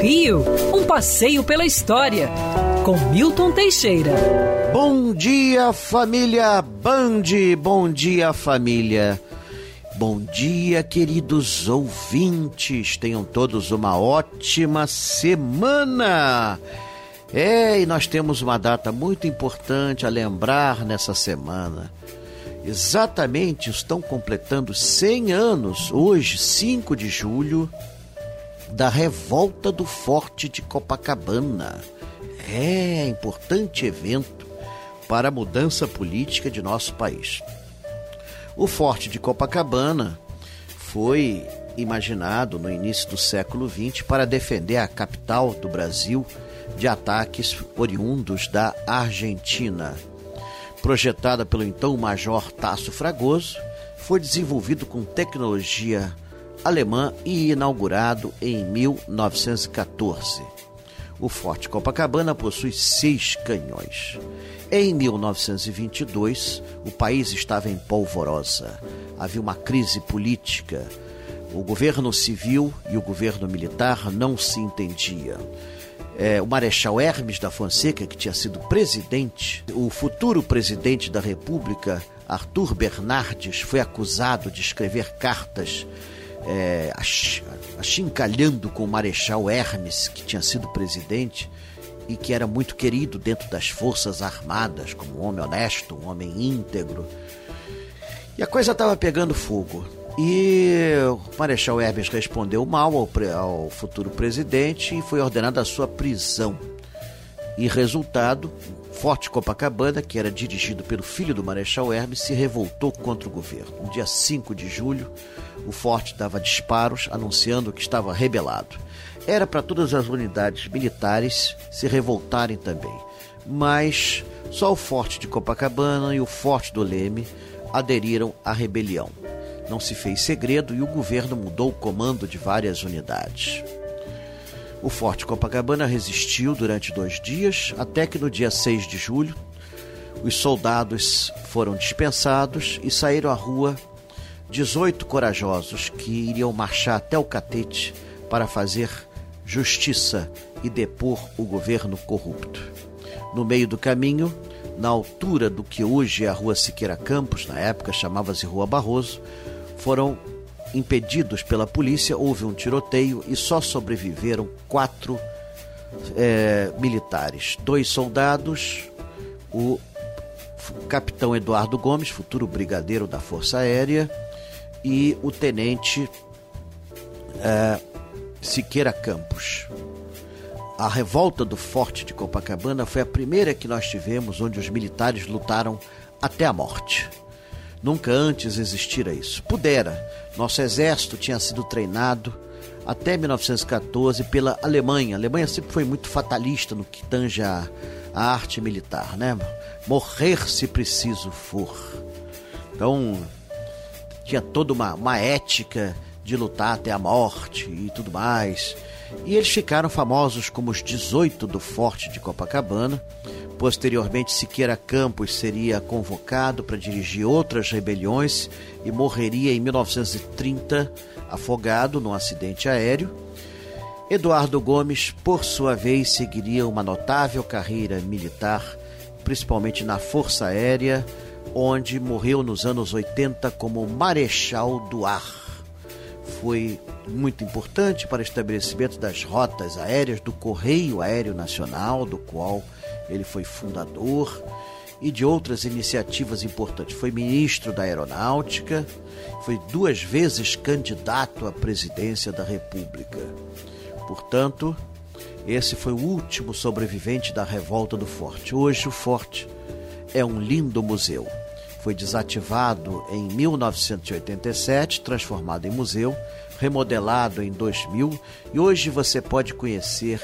Rio, um passeio pela história, com Milton Teixeira. Bom dia, família Band. Bom dia, família. Bom dia, queridos ouvintes. Tenham todos uma ótima semana. É, e nós temos uma data muito importante a lembrar nessa semana. Exatamente estão completando 100 anos, hoje, 5 de julho, da revolta do Forte de Copacabana. É, importante evento para a mudança política de nosso país. O Forte de Copacabana foi imaginado no início do século XX para defender a capital do Brasil de ataques oriundos da Argentina. Projetada pelo então Major Tasso Fragoso, foi desenvolvido com tecnologia alemã e inaugurado em 1914. O Forte Copacabana possui seis canhões. Em 1922, o país estava em polvorosa. Havia uma crise política. O governo civil e o governo militar não se entendiam. É, o Marechal Hermes da Fonseca, que tinha sido presidente, o futuro presidente da República, Arthur Bernardes, foi acusado de escrever cartas é, achincalhando com o Marechal Hermes, que tinha sido presidente e que era muito querido dentro das Forças Armadas, como um homem honesto, um homem íntegro. E a coisa estava pegando fogo. E o Marechal Hermes respondeu mal ao, ao futuro presidente e foi ordenada a sua prisão. E resultado, Forte Copacabana, que era dirigido pelo filho do Marechal Hermes, se revoltou contra o governo. No dia 5 de julho, o forte dava disparos anunciando que estava rebelado. Era para todas as unidades militares se revoltarem também. Mas só o forte de Copacabana e o forte do Leme aderiram à rebelião. Não se fez segredo e o governo mudou o comando de várias unidades. O Forte Copacabana resistiu durante dois dias, até que no dia 6 de julho, os soldados foram dispensados e saíram à rua 18 corajosos que iriam marchar até o Catete para fazer justiça e depor o governo corrupto. No meio do caminho, na altura do que hoje é a Rua Siqueira Campos, na época chamava-se Rua Barroso, foram impedidos pela polícia, houve um tiroteio e só sobreviveram quatro é, militares: dois soldados, o capitão Eduardo Gomes, futuro brigadeiro da Força Aérea, e o tenente é, Siqueira Campos. A revolta do Forte de Copacabana foi a primeira que nós tivemos onde os militares lutaram até a morte. Nunca antes existira isso. Pudera. Nosso exército tinha sido treinado até 1914 pela Alemanha. A Alemanha sempre foi muito fatalista no que tange a, a arte militar, né? Morrer se preciso for. Então, tinha toda uma, uma ética de lutar até a morte e tudo mais. E eles ficaram famosos como os 18 do Forte de Copacabana. Posteriormente, Siqueira Campos seria convocado para dirigir outras rebeliões e morreria em 1930 afogado num acidente aéreo. Eduardo Gomes, por sua vez, seguiria uma notável carreira militar, principalmente na Força Aérea, onde morreu nos anos 80 como Marechal do Ar foi muito importante para o estabelecimento das rotas aéreas do Correio Aéreo Nacional, do qual ele foi fundador, e de outras iniciativas importantes. Foi ministro da Aeronáutica, foi duas vezes candidato à presidência da República. Portanto, esse foi o último sobrevivente da revolta do Forte. Hoje, o Forte é um lindo museu foi desativado em 1987, transformado em museu, remodelado em 2000 e hoje você pode conhecer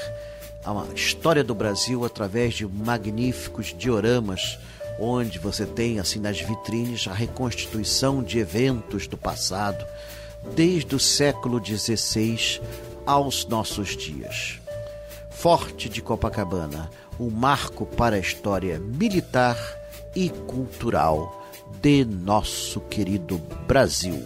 a história do Brasil através de magníficos dioramas onde você tem assim nas vitrines a reconstituição de eventos do passado desde o século XVI aos nossos dias. Forte de Copacabana, um marco para a história militar e cultural de nosso querido Brasil.